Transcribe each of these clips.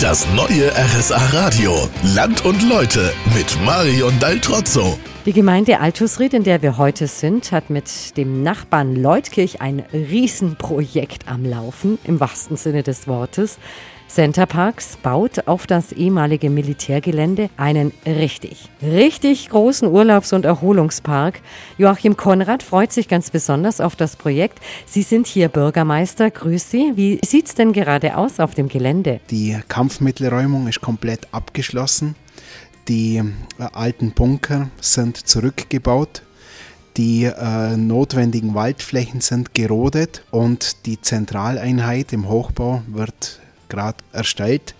Das neue RSA Radio. Land und Leute mit Marion Daltrozzo. Die Gemeinde Altusried, in der wir heute sind, hat mit dem Nachbarn Leutkirch ein Riesenprojekt am Laufen, im wahrsten Sinne des Wortes. Center Parks baut auf das ehemalige Militärgelände einen richtig, richtig großen Urlaubs- und Erholungspark. Joachim Konrad freut sich ganz besonders auf das Projekt. Sie sind hier Bürgermeister. Grüß Sie. Wie sieht's denn gerade aus auf dem Gelände? Die Kampfmittelräumung ist komplett abgeschlossen. Die äh, alten Bunker sind zurückgebaut. Die äh, notwendigen Waldflächen sind gerodet und die Zentraleinheit im Hochbau wird gerade erstellt.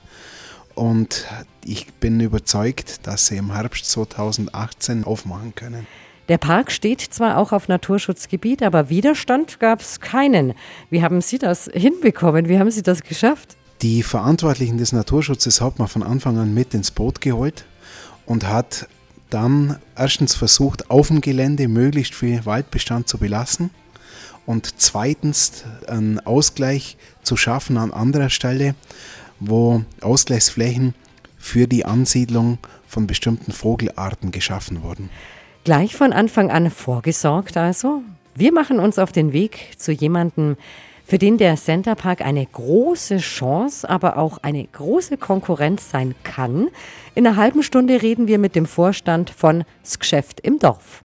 Und ich bin überzeugt, dass sie im Herbst 2018 aufmachen können. Der Park steht zwar auch auf Naturschutzgebiet, aber Widerstand gab es keinen. Wie haben Sie das hinbekommen? Wie haben Sie das geschafft? Die Verantwortlichen des Naturschutzes hat man von Anfang an mit ins Boot geholt und hat dann erstens versucht, auf dem Gelände möglichst viel Waldbestand zu belassen und zweitens einen Ausgleich zu schaffen an anderer Stelle, wo Ausgleichsflächen für die Ansiedlung von bestimmten Vogelarten geschaffen wurden. Gleich von Anfang an vorgesorgt also? Wir machen uns auf den Weg zu jemandem, für den der Center Park eine große Chance, aber auch eine große Konkurrenz sein kann. In einer halben Stunde reden wir mit dem Vorstand von Das Geschäft im Dorf.